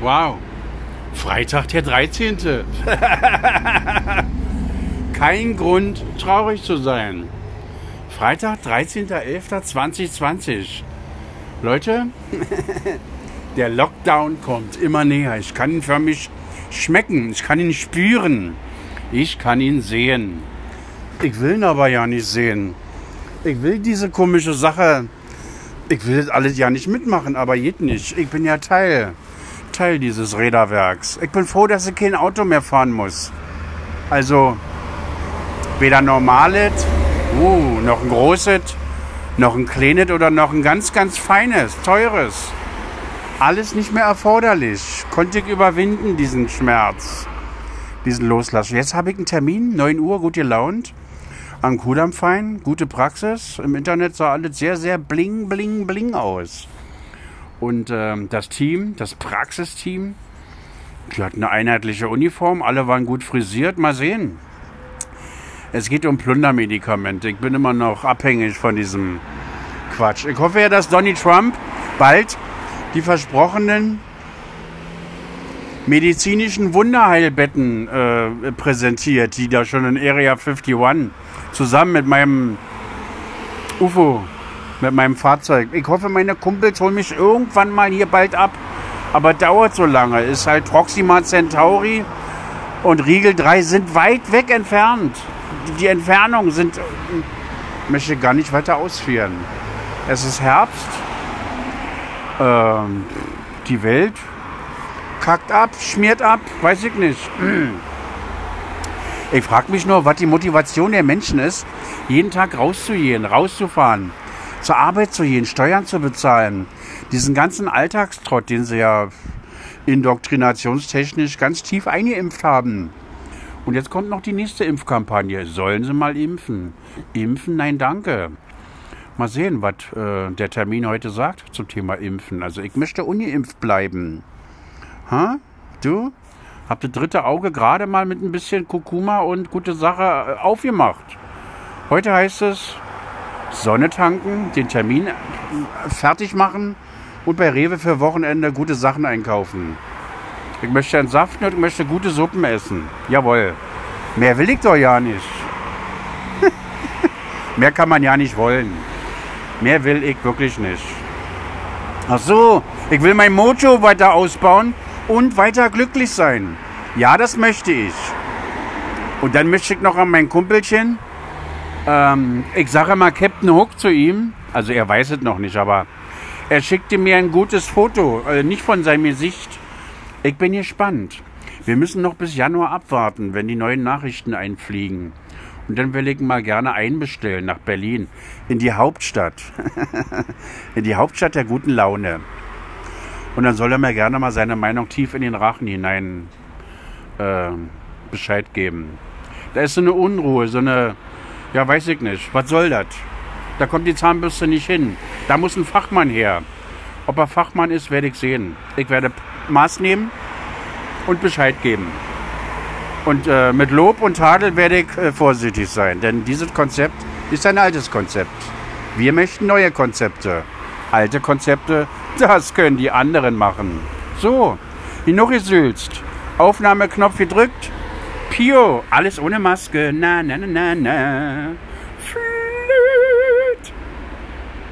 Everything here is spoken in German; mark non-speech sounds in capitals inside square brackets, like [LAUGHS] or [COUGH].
Wow. Freitag der 13. [LAUGHS] Kein Grund, traurig zu sein. Freitag, 13.11.2020. Leute, [LAUGHS] der Lockdown kommt immer näher. Ich kann ihn für mich schmecken. Ich kann ihn spüren. Ich kann ihn sehen. Ich will ihn aber ja nicht sehen. Ich will diese komische Sache. Ich will das alles ja nicht mitmachen, aber geht nicht. Ich bin ja Teil. Teil dieses Räderwerks. Ich bin froh, dass ich kein Auto mehr fahren muss. Also weder normales, uh, noch ein großes, noch ein kleines oder noch ein ganz, ganz feines, teures. Alles nicht mehr erforderlich. Konnte ich überwinden, diesen Schmerz, diesen Loslassen. Jetzt habe ich einen Termin, 9 Uhr, gut gelaunt. Am Kudamm fein, gute Praxis. Im Internet sah alles sehr, sehr bling, bling, bling aus. Und ähm, das Team, das Praxisteam, die hatten eine einheitliche Uniform, alle waren gut frisiert. Mal sehen. Es geht um Plundermedikamente. Ich bin immer noch abhängig von diesem Quatsch. Ich hoffe ja, dass Donny Trump bald die versprochenen medizinischen Wunderheilbetten äh, präsentiert, die da schon in Area 51 zusammen mit meinem UFO mit meinem Fahrzeug. Ich hoffe, meine Kumpels holen mich irgendwann mal hier bald ab. Aber dauert so lange. Ist halt Proxima Centauri und Riegel 3 sind weit weg entfernt. Die Entfernungen sind. Ich möchte gar nicht weiter ausführen. Es ist Herbst. Ähm, die Welt kackt ab, schmiert ab, weiß ich nicht. Ich frage mich nur, was die Motivation der Menschen ist, jeden Tag rauszugehen, rauszufahren zur Arbeit zu gehen, Steuern zu bezahlen. Diesen ganzen Alltagstrott, den sie ja indoktrinationstechnisch ganz tief eingeimpft haben. Und jetzt kommt noch die nächste Impfkampagne. Sollen sie mal impfen? Impfen? Nein, danke. Mal sehen, was äh, der Termin heute sagt zum Thema Impfen. Also ich möchte ungeimpft bleiben. Ha? Du? Hab das dritte Auge gerade mal mit ein bisschen Kurkuma und gute Sache äh, aufgemacht. Heute heißt es, Sonne tanken, den Termin fertig machen und bei Rewe für Wochenende gute Sachen einkaufen. Ich möchte entsaften und ich möchte gute Suppen essen. Jawohl. Mehr will ich doch ja nicht. [LAUGHS] Mehr kann man ja nicht wollen. Mehr will ich wirklich nicht. Ach so, ich will mein Mojo weiter ausbauen und weiter glücklich sein. Ja, das möchte ich. Und dann möchte ich noch an mein Kumpelchen, ähm, ich sage mal Captain Hook zu ihm, also er weiß es noch nicht, aber er schickte mir ein gutes Foto, äh, nicht von seinem Gesicht. Ich bin gespannt. Wir müssen noch bis Januar abwarten, wenn die neuen Nachrichten einfliegen. Und dann will ich mal gerne einbestellen nach Berlin, in die Hauptstadt. [LAUGHS] in die Hauptstadt der guten Laune. Und dann soll er mir gerne mal seine Meinung tief in den Rachen hinein äh, Bescheid geben. Da ist so eine Unruhe, so eine ja, weiß ich nicht. Was soll das? Da kommt die Zahnbürste nicht hin. Da muss ein Fachmann her. Ob er Fachmann ist, werde ich sehen. Ich werde Maß nehmen und Bescheid geben. Und äh, mit Lob und Tadel werde ich äh, vorsichtig sein, denn dieses Konzept ist ein altes Konzept. Wir möchten neue Konzepte. Alte Konzepte, das können die anderen machen. So, genug gesülzt. Aufnahmeknopf gedrückt. Pio, alles ohne Maske. Na, na, na, na, na.